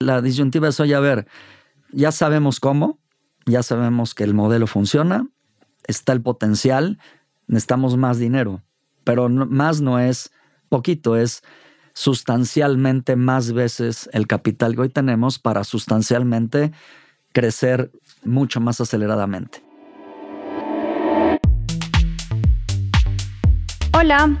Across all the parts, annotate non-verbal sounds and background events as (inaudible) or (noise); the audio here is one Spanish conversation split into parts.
La disyuntiva es, oye, a ver, ya sabemos cómo, ya sabemos que el modelo funciona, está el potencial, necesitamos más dinero, pero más no es poquito, es sustancialmente más veces el capital que hoy tenemos para sustancialmente crecer mucho más aceleradamente. Hola,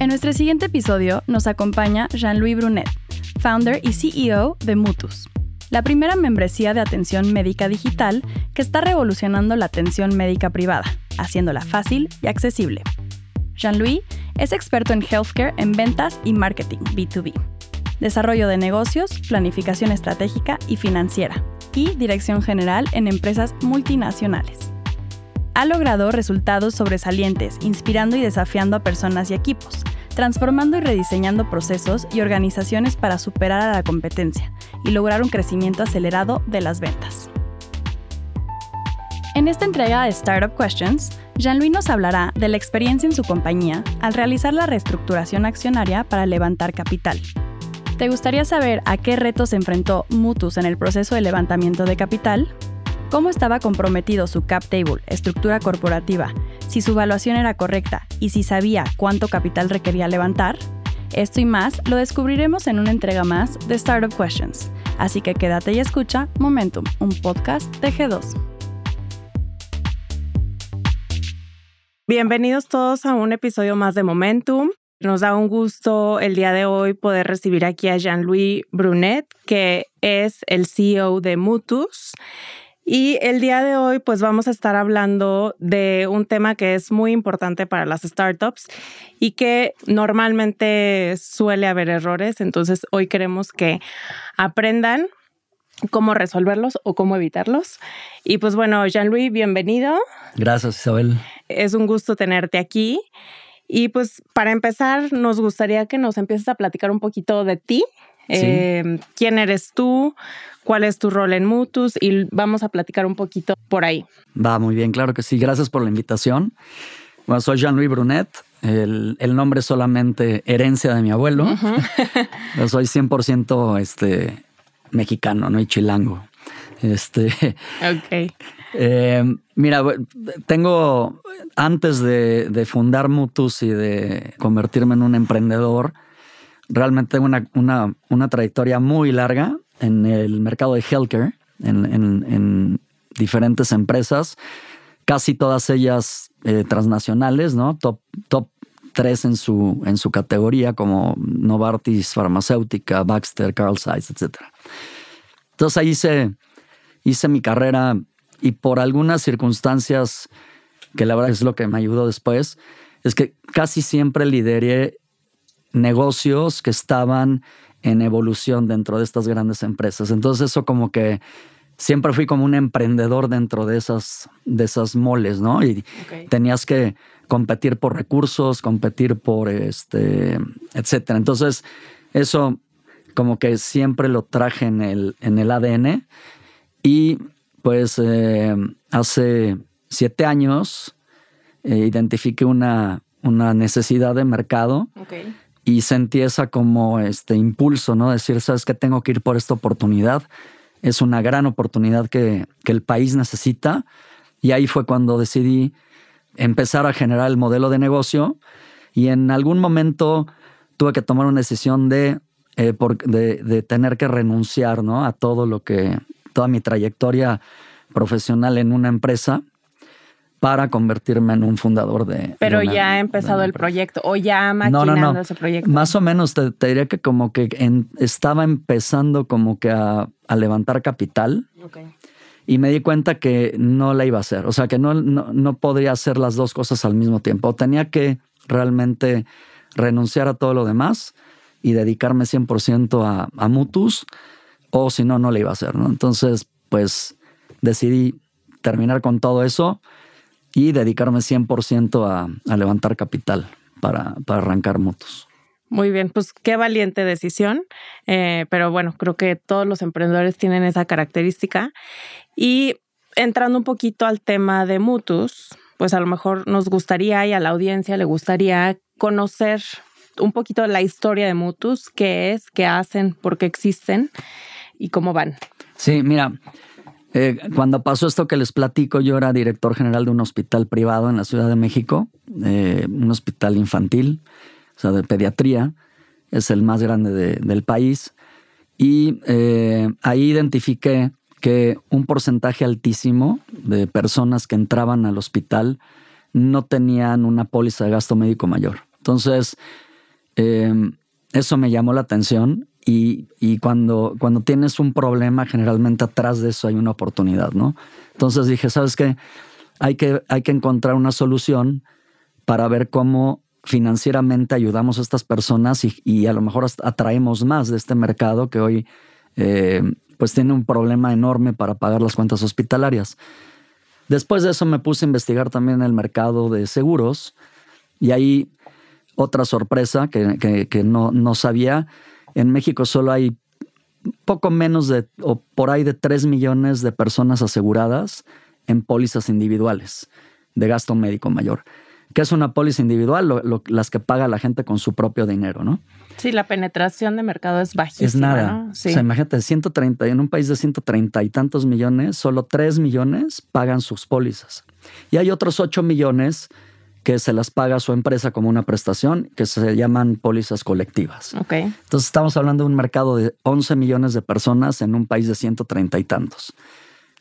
En nuestro siguiente episodio nos acompaña Jean-Louis Brunet, founder y CEO de Mutus, la primera membresía de atención médica digital que está revolucionando la atención médica privada, haciéndola fácil y accesible. Jean-Louis es experto en healthcare en ventas y marketing B2B, desarrollo de negocios, planificación estratégica y financiera, y dirección general en empresas multinacionales ha logrado resultados sobresalientes, inspirando y desafiando a personas y equipos, transformando y rediseñando procesos y organizaciones para superar a la competencia y lograr un crecimiento acelerado de las ventas. En esta entrega de Startup Questions, Jean-Louis nos hablará de la experiencia en su compañía al realizar la reestructuración accionaria para levantar capital. ¿Te gustaría saber a qué retos se enfrentó Mutus en el proceso de levantamiento de capital? Cómo estaba comprometido su cap table, estructura corporativa, si su evaluación era correcta y si sabía cuánto capital requería levantar? Esto y más lo descubriremos en una entrega más de Startup Questions. Así que quédate y escucha Momentum, un podcast de G2. Bienvenidos todos a un episodio más de Momentum. Nos da un gusto el día de hoy poder recibir aquí a Jean-Louis Brunet, que es el CEO de Mutus. Y el día de hoy, pues vamos a estar hablando de un tema que es muy importante para las startups y que normalmente suele haber errores. Entonces, hoy queremos que aprendan cómo resolverlos o cómo evitarlos. Y pues bueno, Jean-Louis, bienvenido. Gracias, Isabel. Es un gusto tenerte aquí. Y pues para empezar, nos gustaría que nos empieces a platicar un poquito de ti. Eh, ¿Quién eres tú? cuál es tu rol en Mutus y vamos a platicar un poquito por ahí. Va, muy bien, claro que sí. Gracias por la invitación. Bueno, soy Jean-Louis Brunet. El, nombre es solamente herencia de mi abuelo. (laughs) Yo soy 100% este, mexicano, no hay chilango. Este, (laughs) ok. Eh, mira, tengo, antes de, de, fundar Mutus y de convertirme en un emprendedor, realmente una, una, una trayectoria muy larga en el mercado de healthcare, en, diferentes empresas, casi todas ellas eh, transnacionales, ¿no? Top, top 3 en su, en su categoría, como Novartis Farmacéutica, Baxter, Carl Zeiss, etc. Entonces ahí hice, hice mi carrera y por algunas circunstancias, que la verdad es lo que me ayudó después, es que casi siempre lideré negocios que estaban en evolución dentro de estas grandes empresas. Entonces eso como que siempre fui como un emprendedor dentro de esas, de esas moles, ¿no? Y tenías que competir por recursos, competir por este, etcétera. Entonces eso como que siempre lo traje en el, en el ADN y pues eh, hace siete años eh, identifiqué una, una necesidad de mercado y sentí esa como este impulso, ¿no? Decir, sabes que tengo que ir por esta oportunidad. Es una gran oportunidad que, que el país necesita. Y ahí fue cuando decidí empezar a generar el modelo de negocio. Y en algún momento tuve que tomar una decisión de, eh, de, tener que renunciar ¿no? a todo lo que, toda mi trayectoria profesional en una empresa para convertirme en un fundador de. Pero ya ha empezado el proyecto o ya maquinando no, no, no. ese proyecto. Más o menos te, diría que como que estaba empezando como que a, levantar capital. Y me di cuenta que no la iba a hacer. O sea, que no, no, podría hacer las dos cosas al mismo tiempo. Tenía que realmente renunciar a todo lo demás y dedicarme 100% a, a Mutus o si no, no le iba a hacer, ¿no? Entonces, pues decidí terminar con todo eso y dedicarme 100% a, a levantar capital para, para arrancar motos. Muy bien, pues qué valiente decisión, eh, pero bueno, creo que todos los emprendedores tienen esa característica. Y entrando un poquito al tema de Mutus, pues a lo mejor nos gustaría y a la audiencia le gustaría conocer un poquito la historia de Mutus, qué es, qué hacen, por qué existen y cómo van. Sí, mira, eh, cuando pasó esto que les platico, yo era director general de un hospital privado en la Ciudad de México, eh, un hospital infantil o sea, de pediatría, es el más grande del país. Y eh, ahí identifiqué que un porcentaje altísimo de personas que entraban al hospital no tenían una póliza de gasto médico mayor. Entonces, eh, eso me llamó la atención y, cuando, cuando tienes un problema, generalmente atrás de eso hay una oportunidad, ¿no? Entonces dije, ¿sabes qué? Hay que, hay que encontrar una solución para ver cómo financieramente ayudamos a estas personas y, a lo mejor atraemos más de este mercado que hoy eh, pues tiene un problema enorme para pagar las cuentas hospitalarias. Después de eso me puse a investigar también el mercado de seguros y ahí otra sorpresa que, que, no, no, sabía, en México solo hay poco menos de, o por ahí de 3 millones de personas aseguradas en pólizas individuales de gasto médico mayor que es una póliza individual, las que paga la gente con su propio dinero, ¿no? Sí, la penetración de mercado es bajísima. Es nada. O sea, imagínate, 130, en un país de 130 y tantos millones, solo 3 millones pagan sus pólizas. Y hay otros 8 millones que se las paga su empresa como una prestación, que se llaman pólizas colectivas. Entonces estamos hablando de un mercado de 11 millones de personas en un país de 130 y tantos.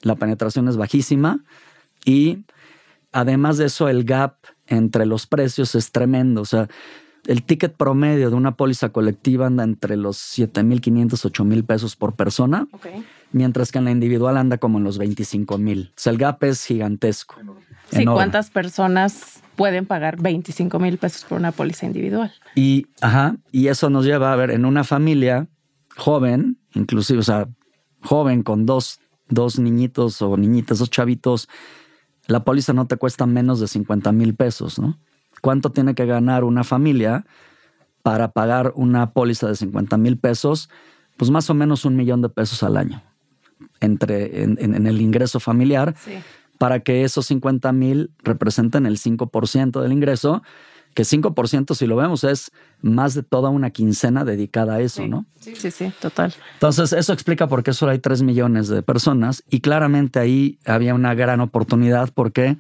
La penetración es bajísima y además de eso el gap entre los precios es tremendo. O sea, el ticket promedio de una póliza colectiva anda entre los 7.500, 8.000 pesos por persona, mientras que en la individual anda como en los 25.000. O sea, el gap es gigantesco. Sí, ¿cuántas personas pueden pagar 25 mil pesos por una póliza individual? Y, ajá, y eso nos lleva a ver, en una familia joven, inclusive, o sea, joven con dos, dos niñitos o niñitas, dos chavitos, la póliza no te cuesta menos de 50 mil pesos, ¿no? ¿Cuánto tiene que ganar una familia para pagar una póliza de 50 mil pesos? Pues más o menos un millón de pesos al año entre, en, el ingreso familiar para que esos 50 mil representen el 5% del ingreso que 5% si lo vemos es más de toda una quincena dedicada a eso, ¿no? Sí, sí, sí, total. Entonces, eso explica por qué solo hay 3 millones de personas y claramente ahí había una gran oportunidad porque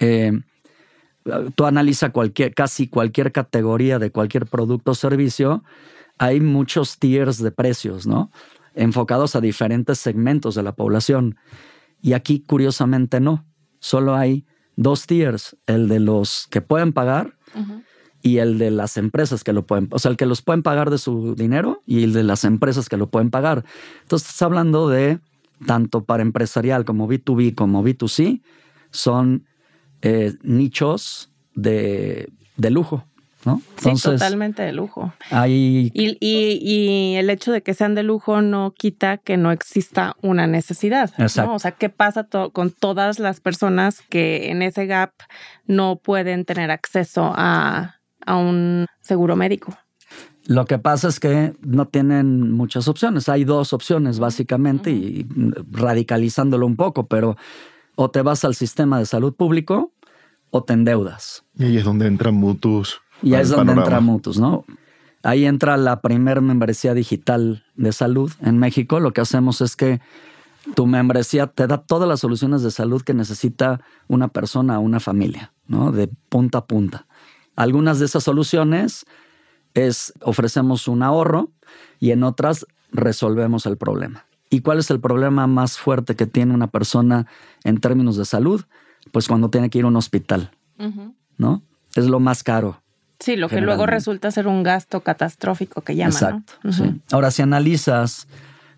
eh, tú analizas cualquier, casi cualquier categoría de cualquier producto o servicio, hay muchos tiers de precios, ¿no? Enfocados a diferentes segmentos de la población. Y aquí, curiosamente, no. Solo hay dos tiers, el de los que pueden pagar y el de las empresas que lo pueden, o sea, el que los pueden pagar de su dinero y el de las empresas que lo pueden pagar. Entonces, estás hablando de tanto para empresarial como B2B como B2C, son eh, nichos de, de lujo. ¿No? sí, totalmente de lujo. Hay... Y, y, el hecho de que sean de lujo no quita que no exista una necesidad. ¿no? O sea, ¿qué pasa con todas las personas que en ese gap no pueden tener acceso a, a un seguro médico? Lo que pasa es que no tienen muchas opciones. Hay dos opciones, básicamente, y radicalizándolo un poco, pero o te vas al sistema de salud público o te endeudas. Y ahí es donde entran mutuos y ahí es donde entra Mutus, ¿no? Ahí entra la primer membresía digital de salud en México. Lo que hacemos es que tu membresía te da todas las soluciones de salud que necesita una persona o una familia, ¿no? De punta a punta. Algunas de esas soluciones es ofrecemos un ahorro y en otras resolvemos el problema. ¿Y cuál es el problema más fuerte que tiene una persona en términos de salud? Pues cuando tiene que ir a un hospital, ¿no? Es lo más caro Sí, lo que luego resulta ser un gasto catastrófico que llaman. Exacto. Ahora, si analizas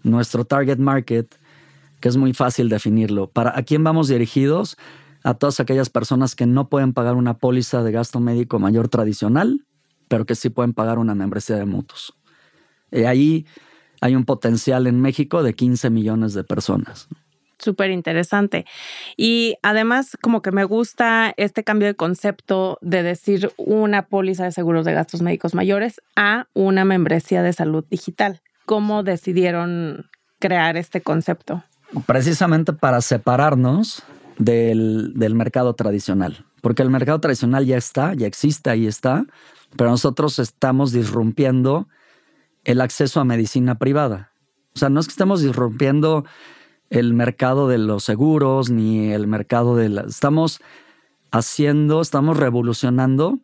nuestro target market, que es muy fácil definirlo, ¿para a quién vamos dirigidos? A todas aquellas personas que no pueden pagar una póliza de gasto médico mayor tradicional, pero que sí pueden pagar una membresía de mutuos. Y ahí hay un potencial en México de 15 millones de personas. Súper interesante. Y además, como que me gusta este cambio de concepto de decir una póliza de seguros de gastos médicos mayores a una membresía de salud digital. ¿Cómo decidieron crear este concepto? Precisamente para separarnos del, del mercado tradicional, porque el mercado tradicional ya está, ya existe, ahí está, pero nosotros estamos disrumpiendo el acceso a medicina privada. O sea, no es que estemos disrumpiendo el mercado de los seguros ni el mercado de la... Estamos haciendo, estamos revolucionando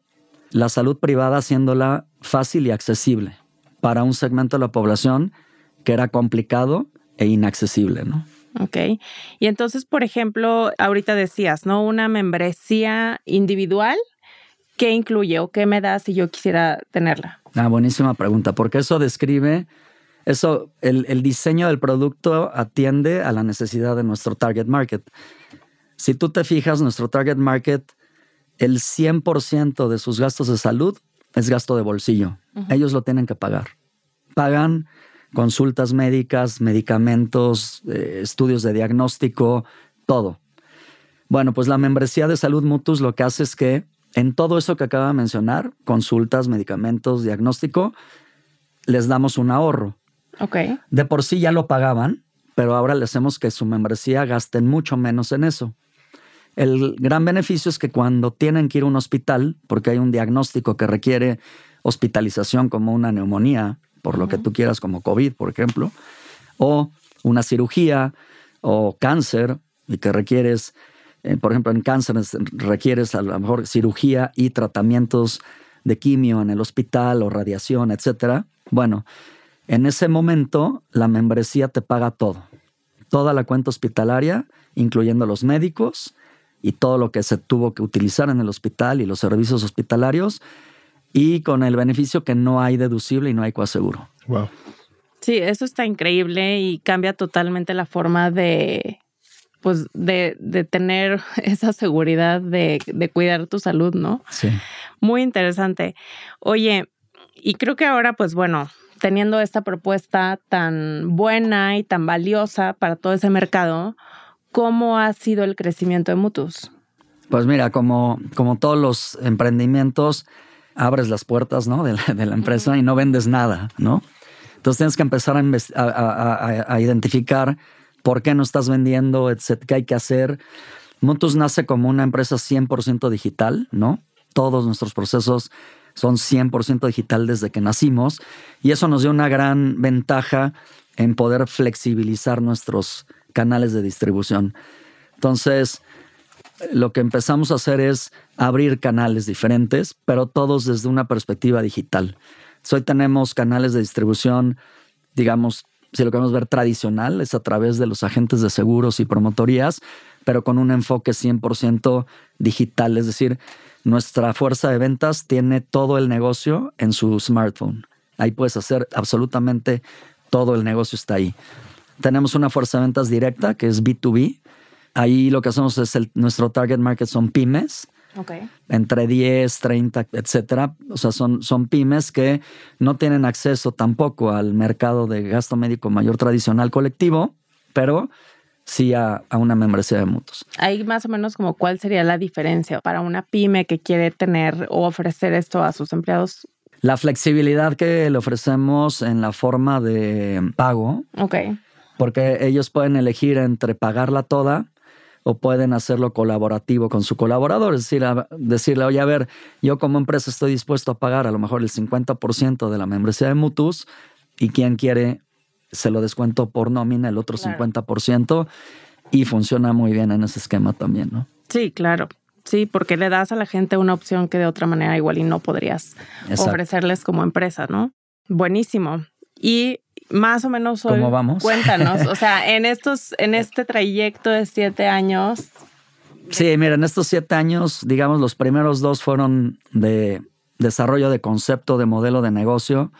la salud privada haciéndola fácil y accesible para un segmento de la población que era complicado e inaccesible, ¿no? Ok. Y entonces, por ejemplo, ahorita decías, ¿no? Una membresía individual, ¿qué incluye o qué me da si yo quisiera tenerla? Ah, buenísima pregunta, porque eso describe, eso, el, el diseño del producto atiende a la necesidad de nuestro target market. Si tú te fijas, nuestro target market, el 100% de sus gastos de salud es gasto de bolsillo. Ellos lo tienen que pagar. Pagan consultas médicas, medicamentos, eh, estudios de diagnóstico, todo. Bueno, pues la membresía de salud Mutus lo que hace es que en todo eso que acaba de mencionar, consultas, medicamentos, diagnóstico, les damos un ahorro. De por sí ya lo pagaban, pero ahora le hacemos que su membresía gasten mucho menos en eso. El gran beneficio es que cuando tienen que ir a un hospital, porque hay un diagnóstico que requiere hospitalización como una neumonía, por lo que tú quieras, como COVID, por ejemplo, o una cirugía o cáncer, y que requieres, eh, por ejemplo, en cáncer requieres a lo mejor cirugía y tratamientos de quimio en el hospital o radiación, etcétera. Bueno, en ese momento la membresía te paga todo, toda la cuenta hospitalaria, incluyendo los médicos y todo lo que se tuvo que utilizar en el hospital y los servicios hospitalarios y con el beneficio que no hay deducible y no hay coaseguro. Wow. Sí, eso está increíble y cambia totalmente la forma de, pues, de, de tener (laughs) esa seguridad de, de, cuidar tu salud, ¿no? Sí. Muy interesante. Oye, y creo que ahora, pues bueno, teniendo esta propuesta tan buena y tan valiosa para todo ese mercado, ¿cómo ha sido el crecimiento de Mutus? Pues mira, como, como todos los emprendimientos, abres las puertas ¿no? de, la, de la empresa y no vendes nada, ¿no? Entonces tienes que empezar a, a, a, identificar por qué no estás vendiendo, etcétera, qué hay que hacer. Mutus nace como una empresa 100% digital, ¿no? Todos nuestros procesos son 100% digital desde que nacimos y eso nos dio una gran ventaja en poder flexibilizar nuestros canales de distribución. Entonces, lo que empezamos a hacer es abrir canales diferentes, pero todos desde una perspectiva digital. Hoy tenemos canales de distribución, digamos, si lo queremos ver tradicional, es a través de los agentes de seguros y promotorías, pero con un enfoque 100% digital. Es decir, nuestra fuerza de ventas tiene todo el negocio en su smartphone. Ahí puedes hacer absolutamente todo el negocio está ahí. Tenemos una fuerza de ventas directa que es B2B, Ahí lo que hacemos es el, nuestro target market son pymes. Okay. Entre 10, 30, etcétera. O sea, son, son pymes que no tienen acceso tampoco al mercado de gasto médico mayor tradicional colectivo, pero sí a, a, una membresía de mutuos. Ahí más o menos como cuál sería la diferencia para una pyme que quiere tener o ofrecer esto a sus empleados. La flexibilidad que le ofrecemos en la forma de pago. Ok. Porque ellos pueden elegir entre pagarla toda o pueden hacerlo colaborativo con su colaborador, es decir, decirle, oye, a ver, yo como empresa estoy dispuesto a pagar a lo mejor el 50% de la membresía de Mutus y quien quiere se lo descuento por nómina el otro claro. 50% y funciona muy bien en ese esquema también, ¿no? Sí, claro. Sí, porque le das a la gente una opción que de otra manera igual y no podrías Exacto. ofrecerles como empresa, ¿no? Buenísimo. Y más o menos hoy, ¿Cómo vamos? Cuéntanos, o sea, (laughs) en estos, en este trayecto de siete años. Sí, mira, en estos siete años, digamos, los primeros dos fueron de desarrollo de concepto, de modelo de negocio,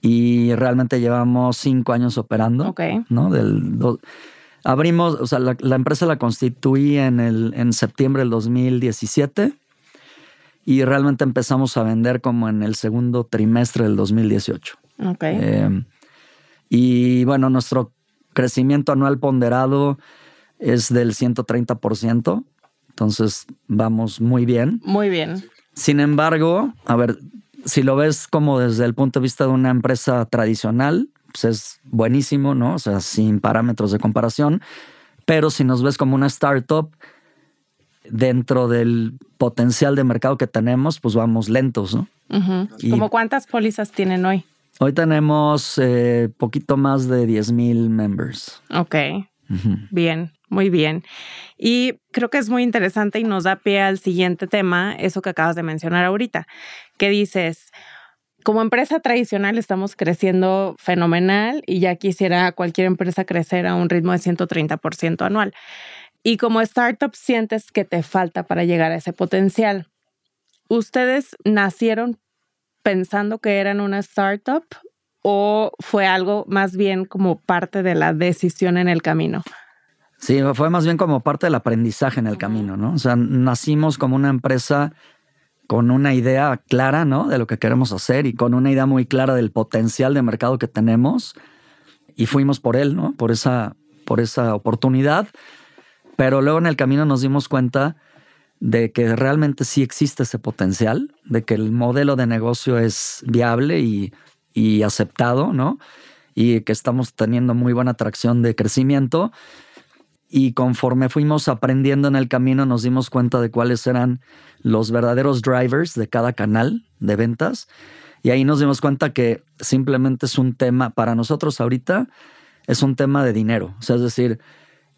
y realmente llevamos cinco años operando. Ok. ¿no? Del, do, abrimos, o sea, la, la, empresa la constituí en, el, en septiembre del 2017 y realmente empezamos a vender como en el segundo trimestre del 2018. Ok. Eh, Y bueno, nuestro crecimiento anual ponderado es del 130%, entonces vamos muy bien. Muy bien. Sin embargo, a ver, si lo ves como desde el punto de vista de una empresa tradicional, pues es buenísimo, ¿no? O sea, sin parámetros de comparación. Pero si nos ves como una startup, dentro del potencial de mercado que tenemos, pues vamos lentos, ¿no? y ¿Cómo cuántas pólizas tienen hoy? Hoy tenemos eh, poquito más de 10 mil members. Ok. Bien, muy bien. Y creo que es muy interesante y nos da pie al siguiente tema, eso que acabas de mencionar ahorita, que dices, como empresa tradicional estamos creciendo fenomenal y ya quisiera cualquier empresa crecer a un ritmo de 130% anual. Y como startup sientes que te falta para llegar a ese potencial. ¿Ustedes nacieron pensando que eran una startup o fue algo más bien como parte de la decisión en el camino? Sí, fue más bien como parte del aprendizaje en el camino, ¿no? O sea, nacimos como una empresa con una idea clara, ¿no? De lo que queremos hacer y con una idea muy clara del potencial de mercado que tenemos y fuimos por él, ¿no? Por esa, por esa oportunidad. Pero luego en el camino nos dimos cuenta de que realmente sí existe ese potencial, de que el modelo de negocio es viable y, y aceptado, ¿no? Y que estamos teniendo muy buena atracción de crecimiento y conforme fuimos aprendiendo en el camino nos dimos cuenta de cuáles eran los verdaderos drivers de cada canal de ventas y ahí nos dimos cuenta que simplemente es un tema para nosotros ahorita es un tema de dinero, o sea, es decir,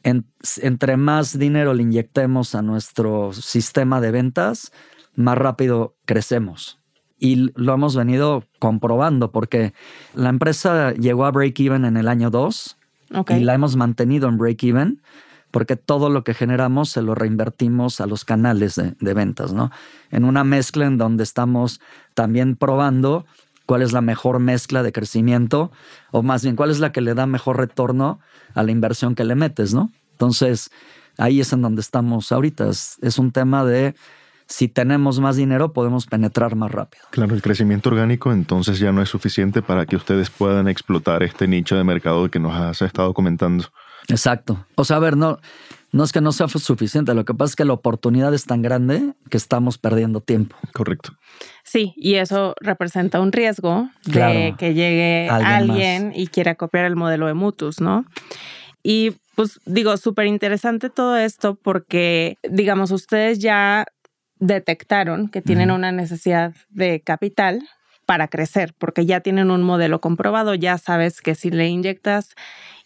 entre más dinero le inyectemos a nuestro sistema de ventas, más rápido crecemos. Y lo hemos venido comprobando porque la empresa llegó a break even en el año 2 y la hemos mantenido en break-even porque todo lo que generamos se lo reinvertimos a los canales de, ventas, ¿no? En una mezcla en donde estamos también probando cuál es la mejor mezcla de crecimiento, o más bien cuál es la que le da mejor retorno a la inversión que le metes, ¿no? Entonces, ahí es en donde estamos ahorita. es un tema de si tenemos más dinero podemos penetrar más rápido. Claro, el crecimiento orgánico entonces ya no es suficiente para que ustedes puedan explotar este nicho de mercado que nos has estado comentando. Exacto. O sea, a ver, no, no es que no sea suficiente, lo que pasa es que la oportunidad es tan grande que estamos perdiendo tiempo. Correcto. Sí, y eso representa un riesgo de que llegue alguien, y quiera copiar el modelo de Mutus, ¿no? Y pues digo, súper interesante todo esto porque, digamos, ustedes ya detectaron que tienen una necesidad de capital para crecer, porque ya tienen un modelo comprobado, ya sabes que si le inyectas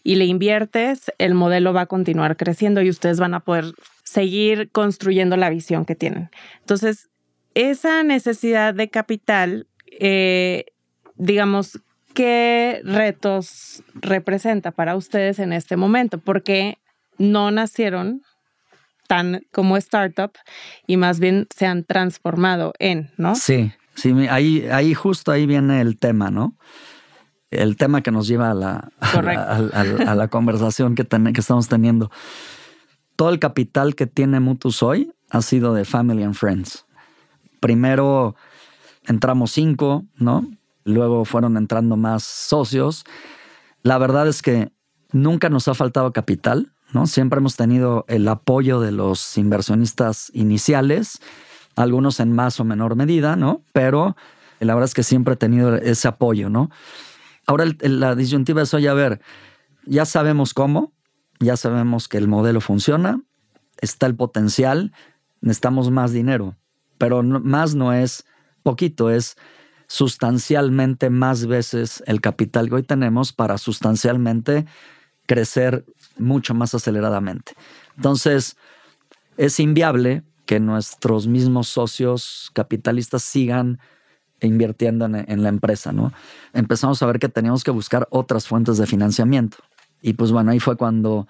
y le inviertes, el modelo va a continuar creciendo y ustedes van a poder seguir construyendo la visión que tienen. Entonces, esa necesidad de capital, eh, digamos, ¿qué retos representa para ustedes en este momento? Porque no nacieron tan como startup y más bien se han transformado en, ¿no? Sí, sí, ahí, ahí justo ahí viene el tema, ¿no? El tema que nos lleva a la, (laughs) a, la conversación que, que estamos teniendo. Todo el capital que tiene Mutus hoy ha sido de Family and Friends. Primero entramos cinco, ¿no? Luego fueron entrando más socios. La verdad es que nunca nos ha faltado capital Siempre hemos tenido el apoyo de los inversionistas iniciales, algunos en más o menor medida, ¿no? Pero la verdad es que siempre he tenido ese apoyo, ¿no? Ahora la disyuntiva es, oye, a ver, ya sabemos cómo, ya sabemos que el modelo funciona, está el potencial, necesitamos más dinero, pero más no es poquito, es sustancialmente más veces el capital que hoy tenemos para sustancialmente crecer mucho más aceleradamente. Entonces, es inviable que nuestros mismos socios capitalistas sigan invirtiendo en, la empresa, ¿no? Empezamos a ver que teníamos que buscar otras fuentes de financiamiento. Y pues bueno, ahí fue cuando,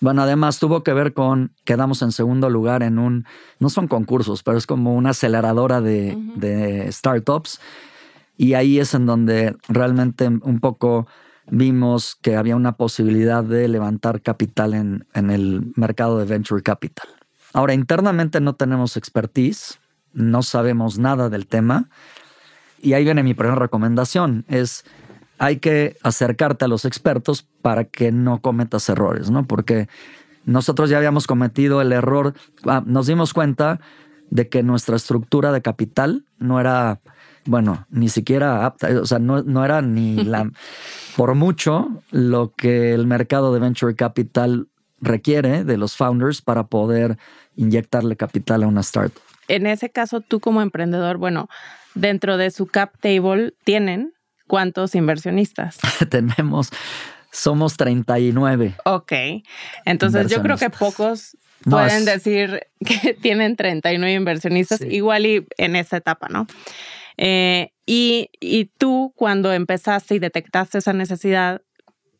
bueno, además tuvo que ver con, quedamos en segundo lugar en un, no son concursos, pero es como una aceleradora de, de startups. Y ahí es en donde realmente un poco vimos que había una posibilidad de levantar capital en, el mercado de venture capital. Ahora, internamente no tenemos expertise, no sabemos nada del tema. Y ahí viene mi primera recomendación, es hay que acercarte a los expertos para que no cometas errores, ¿no? Porque nosotros ya habíamos cometido el error, ah, nos dimos cuenta de que nuestra estructura de capital no era, bueno, ni siquiera apta, o sea, no, no era ni la, (laughs) por mucho lo que el mercado de venture capital requiere de los founders para poder inyectarle capital a una startup. En ese caso, tú como emprendedor, bueno, dentro de su cap table tienen cuántos inversionistas? (laughs) Tenemos, somos 39. Ok, entonces yo creo que pocos pueden decir que (laughs) tienen 39 inversionistas, igual y en esa etapa, ¿no? Eh, y, y tú cuando empezaste y detectaste esa necesidad,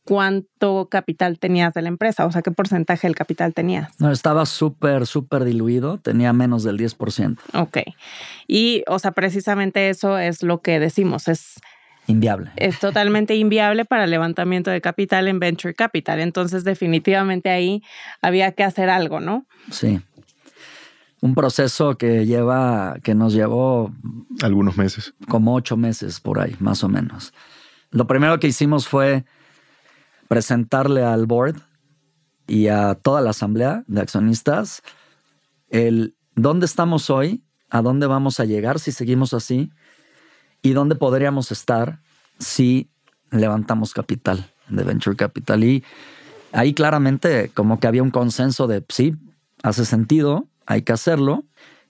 ¿cuánto capital tenías de la empresa? O sea, ¿qué porcentaje del capital tenías? No, estaba súper, súper diluido, tenía menos del 10%. Ok. Y, o sea, precisamente eso es lo que decimos, es Inviable. Es totalmente inviable para el levantamiento de capital en venture capital. Entonces, definitivamente ahí había que hacer algo, ¿no? Sí. Un proceso que lleva, que nos llevó algunos meses. Como ocho meses por ahí, más o menos. Lo primero que hicimos fue presentarle al board y a toda la asamblea de accionistas el dónde estamos hoy, a dónde vamos a llegar si seguimos así y dónde podríamos estar si levantamos capital de venture capital. Y ahí claramente como que había un consenso de sí, hace sentido, hay que hacerlo.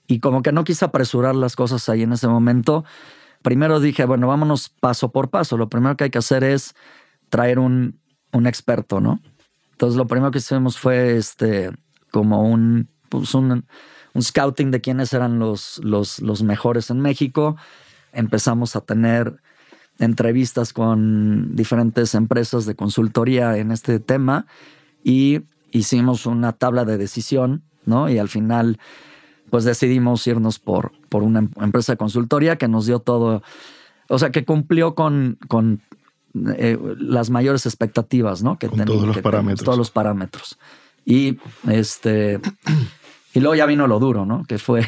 Y como que no quise apresurar las cosas ahí en ese momento. Primero dije, bueno, vámonos paso por paso. Lo primero que hay que hacer es traer un, un experto, ¿no? Entonces lo primero que hicimos fue este, como un, pues un, un scouting de quiénes eran los, los, los mejores en México empezamos a tener entrevistas con diferentes empresas de consultoría en este tema y hicimos una tabla de decisión, ¿no? Y al final, pues decidimos irnos por, por una em-, empresa de consultoría que nos dio todo, o sea, que cumplió con, con eh, las mayores expectativas, ¿no? Que con todos los parámetros. Todos los parámetros. Y este y luego ya vino lo duro, ¿no? Que fue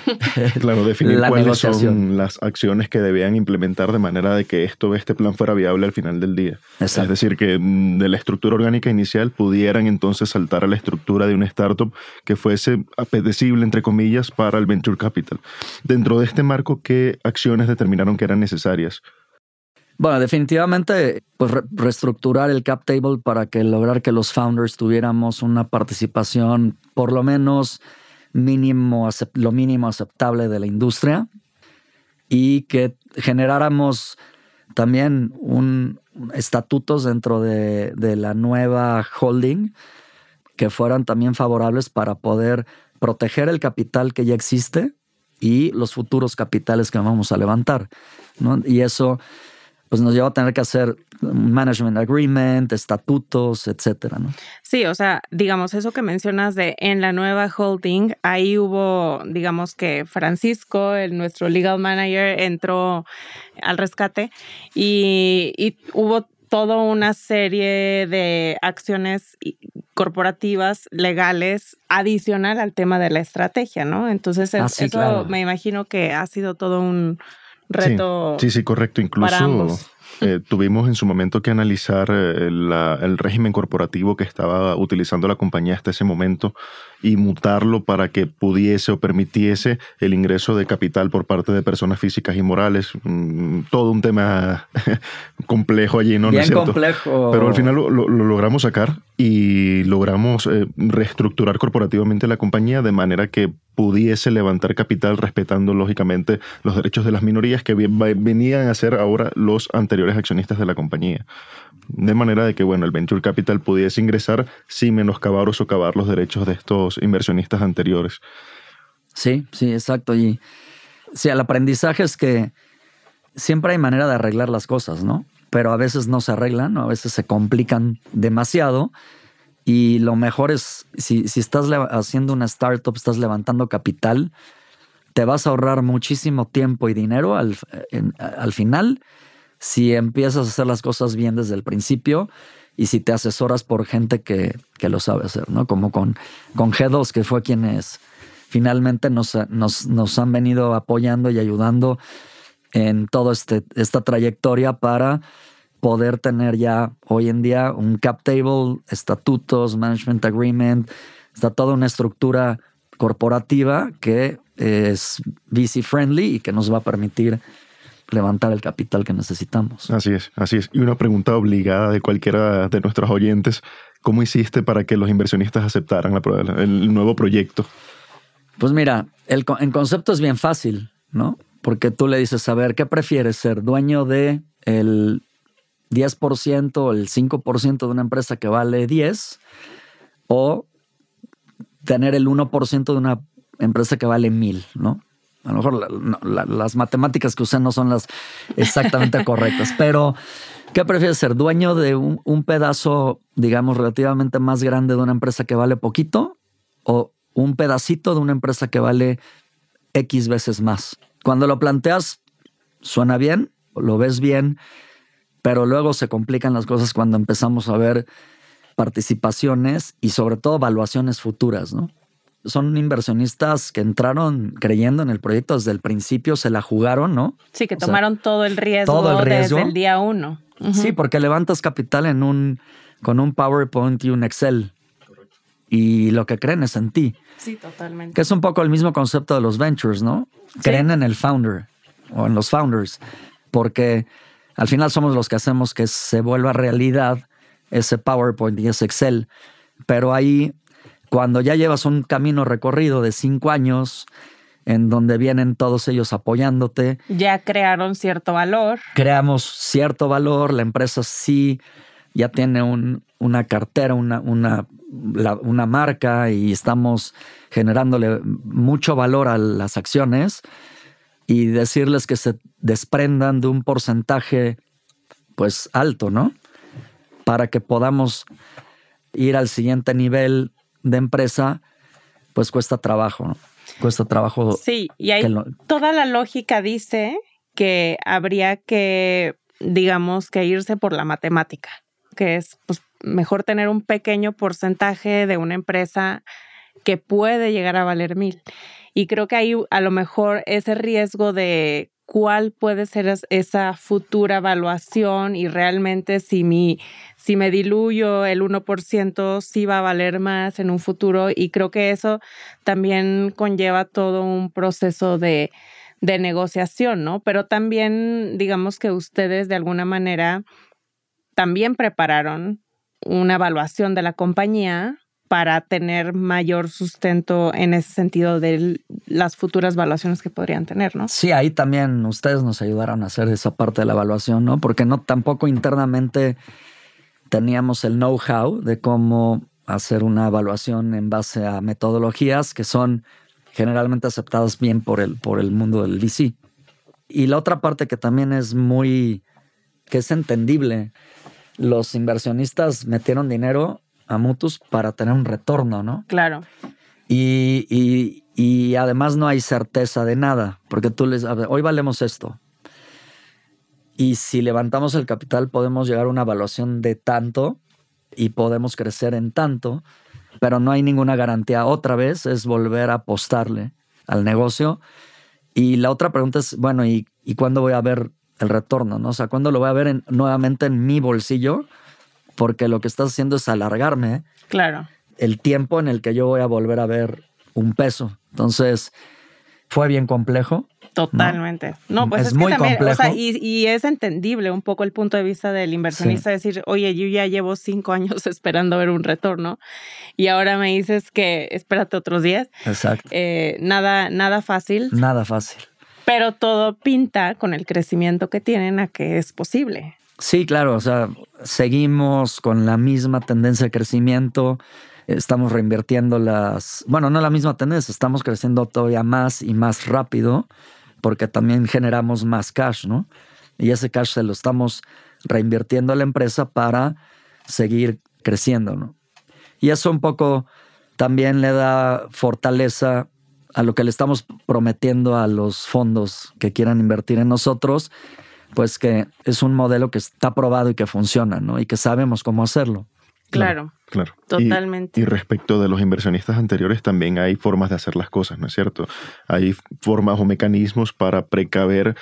(laughs) claro, definir cuáles son las acciones que debían implementar de manera de que esto, este plan fuera viable al final del día. Es decir, que mm, de la estructura orgánica inicial pudieran entonces saltar a la estructura de una startup que fuese apetecible, entre comillas, para el venture capital. Dentro de este marco, ¿qué acciones determinaron que eran necesarias? Bueno, definitivamente, pues reestructurar el cap table para que lograr que los founders tuviéramos una participación por lo menos mínimo, lo mínimo aceptable de la industria y que generáramos también un estatutos dentro de, de la nueva holding que fueran también favorables para poder proteger el capital que ya existe y los futuros capitales que vamos a levantar. ¿no? Y eso pues nos lleva a tener que hacer management agreement, estatutos, etcétera, ¿no? Sí, o sea, digamos, eso que mencionas de en la nueva holding, ahí hubo, digamos que Francisco, el, nuestro legal manager, entró al rescate y, y hubo toda una serie de acciones corporativas legales adicional al tema de la estrategia, ¿no? Entonces, ah, eso me imagino que ha sido todo un reto. Sí, sí, correcto. Incluso eh, tuvimos en su momento que analizar eh, el régimen corporativo que estaba utilizando la compañía hasta ese momento y mutarlo para que pudiese o permitiese el ingreso de capital por parte de personas físicas y morales. Mm, todo un tema (laughs) complejo allí, ¿no? Bien complejo. Pero al final lo, logramos sacar y logramos eh, reestructurar corporativamente la compañía de manera que pudiese levantar capital respetando lógicamente los derechos de las minorías que venían a ser ahora los anteriores accionistas de la compañía. De manera de que, bueno, el venture capital pudiese ingresar sin menoscabar o socavar los derechos de estos inversionistas anteriores. Sí, sí, exacto. Y sí, el aprendizaje es que siempre hay manera de arreglar las cosas, ¿no? Pero a veces no se arreglan, a veces se complican demasiado. Y lo mejor es, si, si estás haciendo una startup, estás levantando capital, te vas a ahorrar muchísimo tiempo y dinero al, al final si empiezas a hacer las cosas bien desde el principio y si te asesoras por gente que, lo sabe hacer, ¿no? Como con, con G2, que fue quienes finalmente nos, nos, nos han venido apoyando y ayudando en toda este, esta trayectoria para poder tener ya hoy en día un cap table, estatutos, management agreement, está toda una estructura corporativa que es VC friendly y que nos va a permitir levantar el capital que necesitamos. Así es, así es. Y una pregunta obligada de cualquiera de nuestros oyentes, ¿cómo hiciste para que los inversionistas aceptaran el nuevo proyecto? Pues mira, el, en concepto es bien fácil, ¿no? Porque tú le dices, a ver, ¿qué prefieres? ¿Ser dueño de el 10% o el 5% de una empresa que vale 10 o tener el 1% de una empresa que vale 1000, ¿no? A lo mejor las matemáticas que usé no son las exactamente (laughs) correctas, pero ¿qué prefieres ser? ¿Dueño de un, un, pedazo, digamos, relativamente más grande de una empresa que vale poquito o un pedacito de una empresa que vale X veces más? Cuando lo planteas, suena bien, lo ves bien, pero luego se complican las cosas cuando empezamos a ver participaciones y sobre todo evaluaciones futuras, ¿no? Son inversionistas que entraron creyendo en el proyecto desde el principio, se la jugaron, ¿no? Sí, que tomaron todo, el riesgo desde el día uno. Sí, porque levantas capital en un, con un PowerPoint y un Excel. Y lo que creen es en ti. Sí, totalmente. Que es un poco el mismo concepto de los ventures, ¿no? Creen en el founder o en los founders. Porque al final somos los que hacemos que se vuelva realidad ese PowerPoint y ese Excel. Pero ahí, cuando ya llevas un camino recorrido de cinco años, en donde vienen todos ellos apoyándote. Ya crearon cierto valor. Creamos cierto valor, la empresa sí ya tiene una cartera, una, una, una marca y estamos generándole mucho valor a las acciones y decirles que se desprendan de un porcentaje pues alto, ¿no? Para que podamos ir al siguiente nivel de empresa, pues cuesta trabajo, ¿no? Cuesta trabajo. Sí, y ahí toda la lógica dice que habría que, digamos, que irse por la matemática, que es pues, mejor tener un pequeño porcentaje de una empresa que puede llegar a valer mil. Y creo que ahí a lo mejor ese riesgo de cuál puede ser esa futura evaluación y realmente si, mi, si me diluyo el 1% sí va a valer más en un futuro y creo que eso también conlleva todo un proceso de, de negociación, ¿no? Pero también digamos que ustedes de alguna manera también prepararon una evaluación de la compañía para tener mayor sustento en ese sentido de las futuras evaluaciones que podrían tener, ¿no? Sí, ahí también ustedes nos ayudaron a hacer esa parte de la evaluación, ¿no? Porque no tampoco internamente teníamos el know-how de cómo hacer una evaluación en base a metodologías que son generalmente aceptadas bien por el, por el mundo del VC. Y la otra parte que también es muy, que es entendible, los inversionistas metieron dinero a Mutus para tener un retorno, ¿no? Claro. Y, y, además no hay certeza de nada, porque tú les, hoy valemos esto. Y si levantamos el capital podemos llegar a una evaluación de tanto y podemos crecer en tanto, pero no hay ninguna garantía. Otra vez es volver a apostarle al negocio. Y la otra pregunta es, bueno, ¿y, y cuándo voy a ver el retorno? ¿no? O sea, ¿cuándo lo voy a ver nuevamente en mi bolsillo? Porque lo que estás haciendo es alargarme claro. el tiempo en el que yo voy a volver a ver un peso. Entonces, fue bien complejo. Totalmente. No, pues es, muy que también, complejo. O sea, y, es entendible un poco el punto de vista del inversionista, decir, oye, yo ya llevo cinco años (laughs) esperando ver un retorno y ahora me dices que espérate otros días. Exacto. Eh, nada, nada fácil. Nada fácil. Pero todo pinta con el crecimiento que tienen a que es posible. Sí, claro, o sea, seguimos con la misma tendencia de crecimiento, estamos reinvirtiendo las, bueno, no la misma tendencia, estamos creciendo todavía más y más rápido porque también generamos más cash, ¿no? Y ese cash se lo estamos reinvirtiendo a la empresa para seguir creciendo, ¿no? Y eso un poco también le da fortaleza a lo que le estamos prometiendo a los fondos que quieran invertir en nosotros pues que es un modelo que está probado y que funciona, ¿no? Y que sabemos cómo hacerlo. Claro. Claro. Totalmente. Y, respecto de los inversionistas anteriores, también hay formas de hacer las cosas, ¿no es cierto? Hay formas o mecanismos para precaver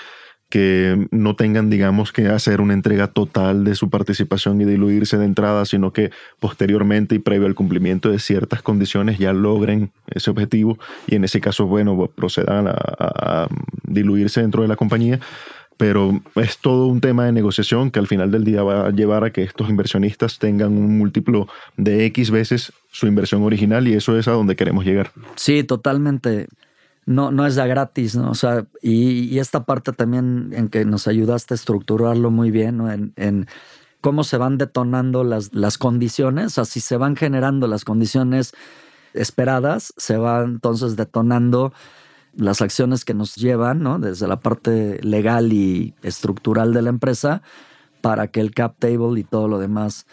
que no tengan, digamos, que hacer una entrega total de su participación y diluirse de entrada, sino que posteriormente y previo al cumplimiento de ciertas condiciones ya logren ese objetivo y en ese caso, bueno, procedan a, diluirse dentro de la compañía pero es todo un tema de negociación que al final del día va a llevar a que estos inversionistas tengan un múltiplo de X veces su inversión original y eso es a donde queremos llegar. Sí, totalmente no, no es ya gratis, ¿no? O sea, y, esta parte también en que nos ayudaste a estructurarlo muy bien, ¿no? En, cómo se van detonando las, las condiciones, o sea, si se van generando las condiciones esperadas, se van entonces detonando las acciones que nos llevan, ¿no? Desde la parte legal y estructural de la empresa para que el cap table y todo lo demás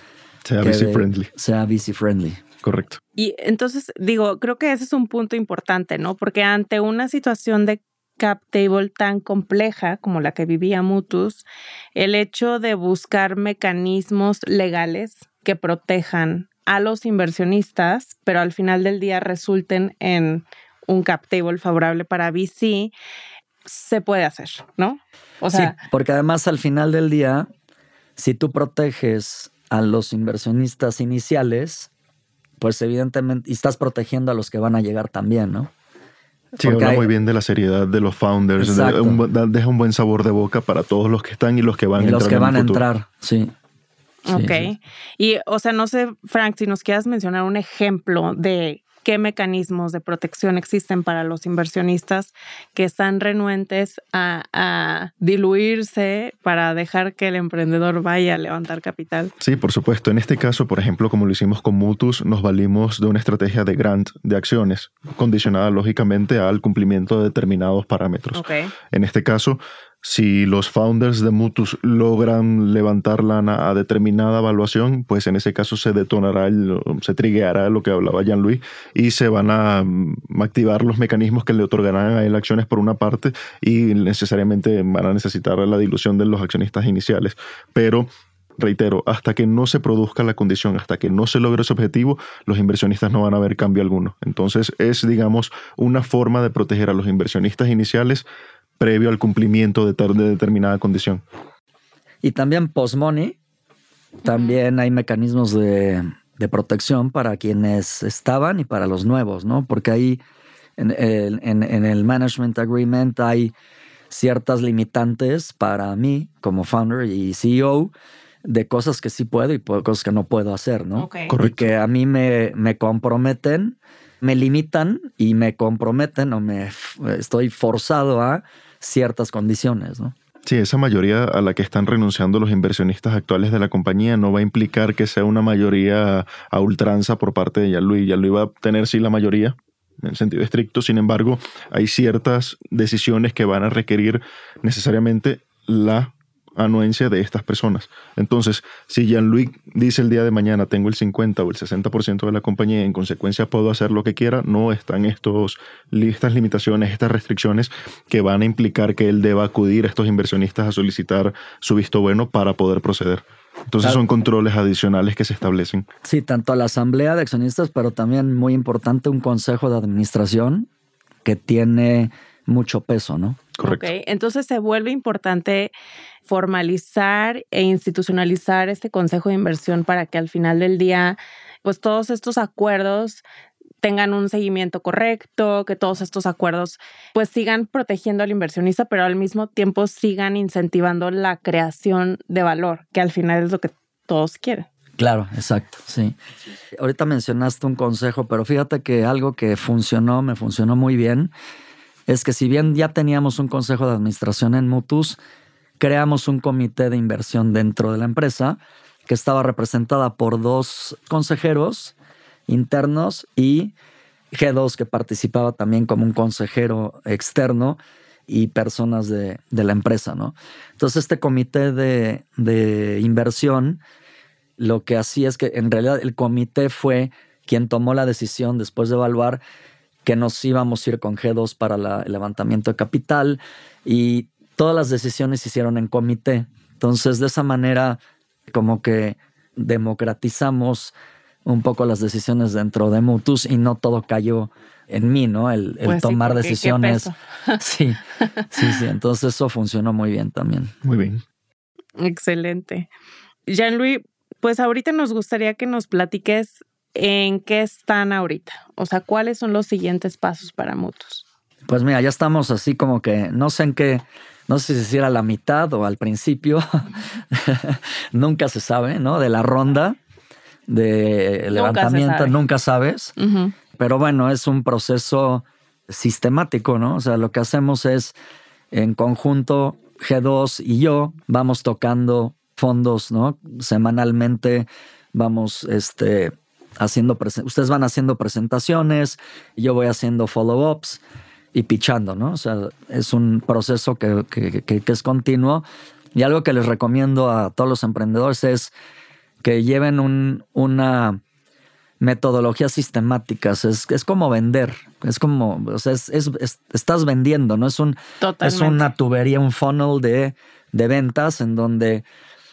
sea friendly. Sea VC friendly. Correcto. Y entonces, digo, creo que ese es un punto importante, ¿no? Porque ante una situación de cap table tan compleja como la que vivía Mutus, el hecho de buscar mecanismos legales que protejan a los inversionistas, pero al final del día resulten en un cap table favorable para VC, se puede hacer, ¿no? O sea, sí, porque además al final del día, si tú proteges a los inversionistas iniciales, pues evidentemente, y estás protegiendo a los que van a llegar también, ¿no? Sí, habla muy bien de la seriedad de los founders, deja un buen sabor de boca para todos los que están y los que van a entrar. Los que van a entrar, sí. ok. Y, o sea, no sé, Frank, si nos quieras mencionar un ejemplo de qué mecanismos de protección existen para los inversionistas que están renuentes a, diluirse para dejar que el emprendedor vaya a levantar capital. Sí, por supuesto. En este caso, por ejemplo, como lo hicimos con Mutus, nos valimos de una estrategia de grant de acciones, condicionada lógicamente al cumplimiento de determinados parámetros. En este caso, si los founders de Mutus logran levantarla a determinada evaluación, pues en ese caso se detonará, se trigueará lo que hablaba Jean-Louis y se van a mm, activar los mecanismos que le otorgarán a él acciones por una parte y necesariamente van a necesitar la dilución de los accionistas iniciales. Pero reitero, hasta que no se produzca la condición, hasta que no se logre ese objetivo, los inversionistas no van a ver cambio alguno. Entonces es, digamos, una forma de proteger a los inversionistas iniciales previo al cumplimiento de, de determinada condición. Y también post-money, también hay mecanismos de, protección para quienes estaban y para los nuevos, ¿no? Porque ahí en, en, el management agreement hay ciertas limitantes para mí como founder y CEO de cosas que sí puedo y cosas que no puedo hacer, ¿no? Correcto. que a mí me, me comprometen, me limitan y me comprometen o me estoy forzado a ciertas condiciones, ¿no? Sí, esa mayoría a la que están renunciando los inversionistas actuales de la compañía no va a implicar que sea una mayoría a ultranza por parte de Yalui. Yalui va a tener sí la mayoría, en sentido estricto, sin embargo, hay ciertas decisiones que van a requerir necesariamente la anuencia de estas personas. Entonces, si Jean-Louis dice el día de mañana tengo el 50 o el 60% de la compañía y en consecuencia puedo hacer lo que quiera, no están estos, estas limitaciones, estas restricciones que van a implicar que él deba acudir a estos inversionistas a solicitar su visto bueno para poder proceder. Entonces son controles adicionales que se establecen. Sí, tanto a la asamblea de accionistas, pero también muy importante un consejo de administración que tiene mucho peso, ¿no? Correcto. Entonces se vuelve importante formalizar e institucionalizar este consejo de inversión para que al final del día, pues todos estos acuerdos tengan un seguimiento correcto, que todos estos acuerdos pues sigan protegiendo al inversionista, pero al mismo tiempo sigan incentivando la creación de valor, que al final es lo que todos quieren. Claro, exacto, sí. Ahorita mencionaste un consejo, pero fíjate que algo que funcionó, me funcionó muy bien, es que si bien ya teníamos un consejo de administración en Mutus, creamos un comité de inversión dentro de la empresa que estaba representada por dos consejeros internos y G2 que participaba también como un consejero externo y personas de, la empresa, ¿no? Entonces este comité de, de inversión lo que hacía es que en realidad el comité fue quien tomó la decisión después de evaluar que nos íbamos a ir con G2 para el levantamiento de capital y todas las decisiones se hicieron en comité. Entonces, de esa manera, como que democratizamos un poco las decisiones dentro de Mutus y no todo cayó en mí, ¿no? El, Pues sí, tomar porque decisiones. (laughs) Sí, sí, sí. Entonces eso funcionó muy bien también. Muy bien. Excelente. Jean-Louis, pues ahorita nos gustaría que nos platiques en qué están ahorita. O sea, cuáles son los siguientes pasos para Mutus. Pues mira, ya estamos así como que no sé en qué, no sé si era a la mitad o al principio, (laughs) nunca se sabe, ¿no? De la ronda de se levantamiento, sabe. nunca sabes. Pero bueno, es un proceso sistemático, ¿no? O sea, lo que hacemos es en conjunto, G2 y yo vamos tocando fondos, ¿no? Semanalmente vamos este, haciendo, ustedes van haciendo presentaciones, yo voy haciendo follow-ups y pichando, ¿no? O sea, es un proceso que, que- que- que es continuo. Y algo que les recomiendo a todos los emprendedores es que lleven un- una metodologías sistemáticas. Es, es como vender. Es como, o sea, es- es- es- estás vendiendo, ¿no? Es un, es una tubería, un funnel de, de ventas en donde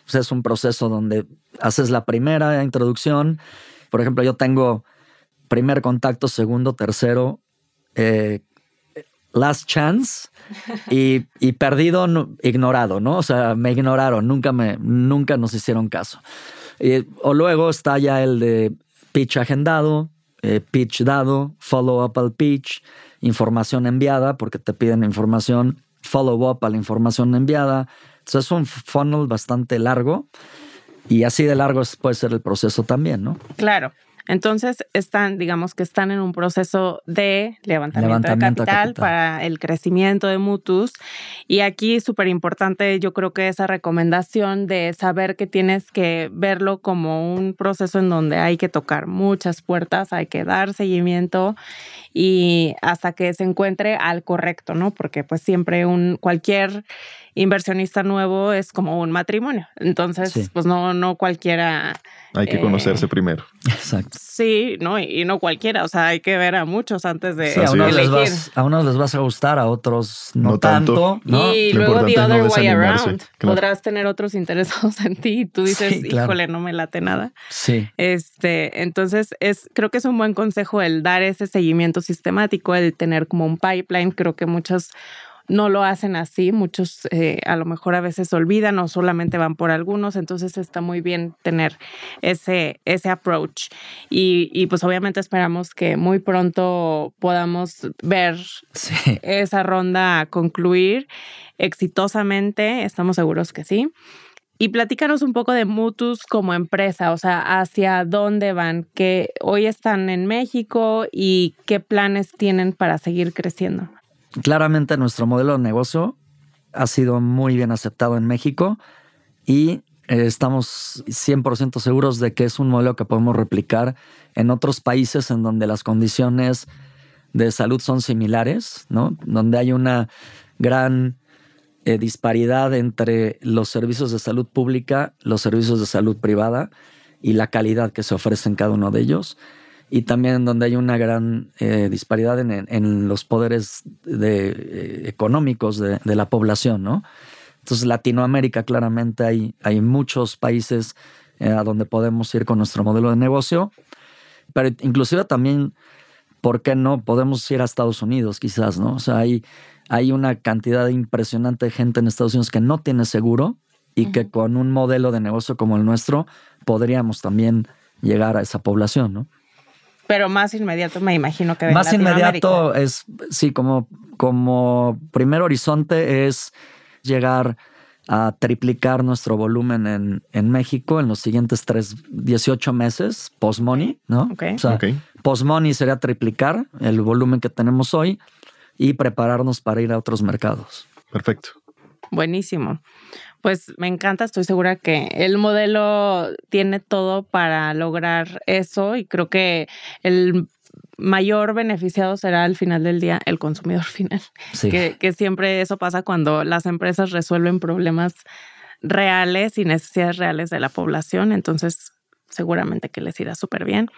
pues, es un proceso donde haces la primera introducción. Por ejemplo, yo tengo primer contacto, segundo, tercero, eh, last chance (laughs) y, y perdido, no- ignorado, ¿no? O sea, me ignoraron, nunca, me, nunca nos hicieron caso. Y- o luego está ya el de pitch agendado, eh, pitch dado, follow up al pitch, información enviada, porque te piden información, follow up a la información enviada. Entonces es un funnel bastante largo y así de largo puede ser el proceso también, ¿no? Claro. Entonces están, digamos que están en un proceso de levantamiento, de capital, capital. para el crecimiento de Mutus. Y aquí súper importante, yo creo que esa recomendación de saber que tienes que verlo como un proceso en donde hay que tocar muchas puertas, hay que dar seguimiento y hasta que se encuentre al correcto, ¿no? Porque pues siempre un cualquier inversionista nuevo es como un matrimonio. Entonces, Sí. pues no, no cualquiera Hay que Eh, conocerse primero. Exacto. Sí, no, y, y no cualquiera, o sea, hay que ver a muchos antes de Sí, a, unos es. les elegir. vas, a unos les vas a gustar, a otros no, No tanto. tanto, ¿no? Y Lo luego the no other way around. claro. Podrás tener otros interesados en ti y tú dices, Sí, claro. híjole, no me late nada. Sí, Este, entonces es, creo que es un buen consejo el dar ese seguimiento sistemático, el tener como un pipeline. Creo que muchos no lo hacen así, muchos eh, a lo mejor a veces olvidan o solamente van por algunos, entonces está muy bien tener ese, ese approach. Y, y pues obviamente esperamos que muy pronto podamos ver sí. esa ronda concluir exitosamente, estamos seguros que sí. Y platícanos un poco de Mutus como empresa, o sea, hacia dónde van, que hoy están en México y qué planes tienen para seguir creciendo. Claramente nuestro modelo de negocio ha sido muy bien aceptado en México y eh, estamos 100% seguros de que es un modelo que podemos replicar en otros países en donde las condiciones de salud son similares, ¿no? Donde hay una gran eh, disparidad entre los servicios de salud pública, los servicios de salud privada y la calidad que se ofrece en cada uno de ellos. Y también donde hay una gran eh, disparidad en, en los poderes de, eh, económicos de, de, la población, ¿no? Entonces, Latinoamérica, claramente hay, hay muchos países eh, a donde podemos ir con nuestro modelo de negocio, pero inclusive también, ¿por qué no? Podemos ir a Estados Unidos, quizás, ¿no? O sea, hay, hay una cantidad impresionante de gente en Estados Unidos que no tiene seguro y uh -huh. que con un modelo de negocio como el nuestro podríamos también llegar a esa población, ¿no? Pero más inmediato me imagino que más inmediato es sí como como primer horizonte es llegar a triplicar nuestro volumen en, en México en los siguientes tres, 18 meses post money, ¿no? Okay. O sea, Okay. post money sería triplicar el volumen que tenemos hoy y prepararnos para ir a otros mercados. Perfecto. Buenísimo. Pues me encanta, estoy segura que el modelo tiene todo para lograr eso y creo que el mayor beneficiado será al final del día el consumidor (laughs) final. Sí. Que, que siempre eso pasa cuando las empresas resuelven problemas reales y necesidades reales de la población, entonces seguramente que les irá súper bien.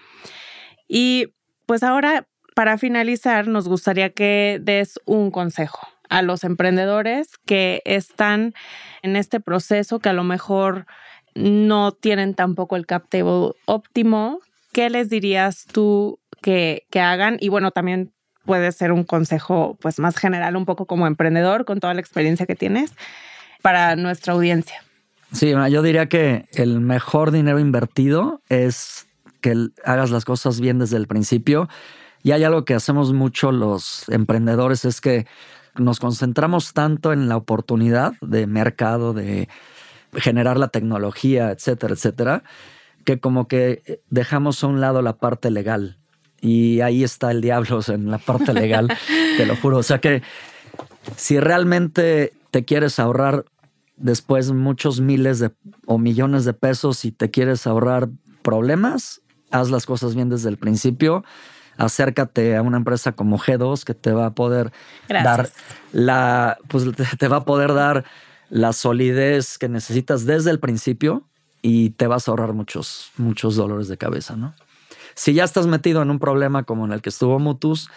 Y pues ahora, para finalizar, nos gustaría que des un consejo a los emprendedores que están en este proceso, que a lo mejor no tienen tampoco el cap table óptimo, ¿qué les dirías tú que, que hagan? Y bueno, también puede ser un consejo pues más general, un poco como emprendedor, con toda la experiencia que tienes para nuestra audiencia. Sí, yo diría que el mejor dinero invertido es que hagas las cosas bien desde el principio. Y hay algo que hacemos mucho los emprendedores, es que nos concentramos tanto en la oportunidad de mercado, de generar la tecnología, etcétera, etcétera, que como que dejamos a un lado la parte legal. Y ahí está el diablo en la parte legal, (laughs) te lo juro. O sea que si realmente te quieres ahorrar después muchos miles de, o millones de pesos y te quieres ahorrar problemas, haz las cosas bien desde el principio. Acércate a una empresa como G2 que te va a poder dar la, pues (laughs) te va a poder dar la solidez que necesitas desde el principio y te vas a ahorrar muchos, muchos dolores de cabeza, ¿no? Si ya estás metido en un problema como en el que estuvo Mutus,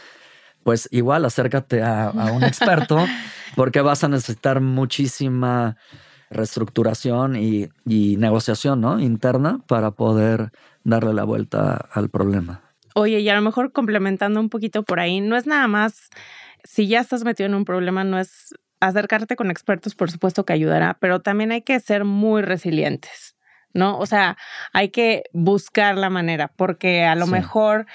pues igual acércate a, un experto (laughs) porque vas a necesitar muchísima reestructuración y, negociación ¿no? interna para poder darle la vuelta al problema. Oye, y a lo mejor complementando un poquito por ahí, no es nada más, si ya estás metido en un problema, no es acercarte con expertos, por supuesto que ayudará, pero también hay que ser muy resilientes, ¿no? O sea, hay que buscar la manera, porque a lo mejor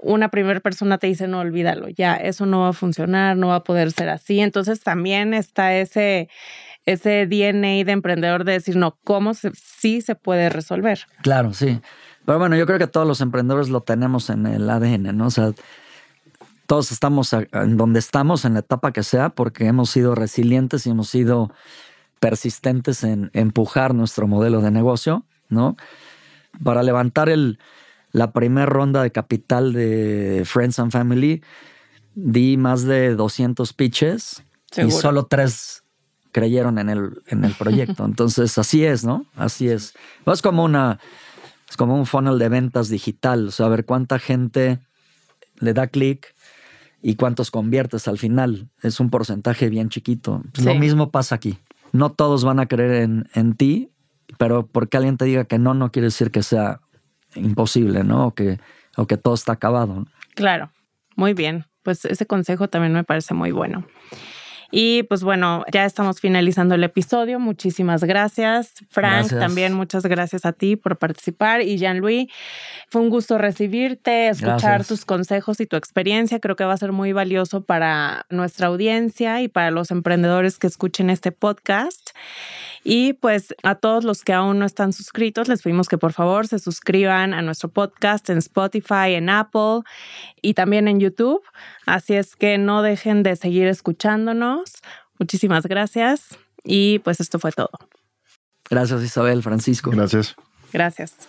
una primera persona te dice, no, olvídalo, ya, eso no va a funcionar, no va a poder ser así. Entonces también está ese, ese DNA de emprendedor de decir, no, ¿cómo sí se puede resolver? Claro, sí. Pero bueno, yo creo que todos los emprendedores lo tenemos en el ADN, ¿no? O sea, todos estamos en donde estamos, en la etapa que sea, porque hemos sido resilientes y hemos sido persistentes en empujar nuestro modelo de negocio, ¿no? Para levantar el, la primera ronda de capital de Friends and Family, di más de 200 pitches y solo tres creyeron en el, en el proyecto. (laughs) Entonces, así es, ¿no? Así es. Es como una, es como un funnel de ventas digital, o sea, a ver cuánta gente le da clic y cuántos conviertes al final. Es un porcentaje bien chiquito. Lo mismo pasa aquí. No todos van a creer en, en ti, pero porque alguien te diga que no, no quiere decir que sea imposible, ¿no? O que, o que todo está acabado. Claro, muy bien. Pues ese consejo también me parece muy bueno. Y pues bueno, ya estamos finalizando el episodio. Muchísimas gracias. Frank, también muchas gracias a ti por participar. Y Jean-Louis, fue un gusto recibirte, escuchar tus consejos y tu experiencia. Creo que va a ser muy valioso para nuestra audiencia y para los emprendedores que escuchen este podcast. Y pues a todos los que aún no están suscritos, les pedimos que por favor se suscriban a nuestro podcast en Spotify, en Apple y también en YouTube. Así es que no dejen de seguir escuchándonos. Muchísimas gracias. Y pues esto fue todo. Gracias Isabel, Francisco. Gracias. Gracias.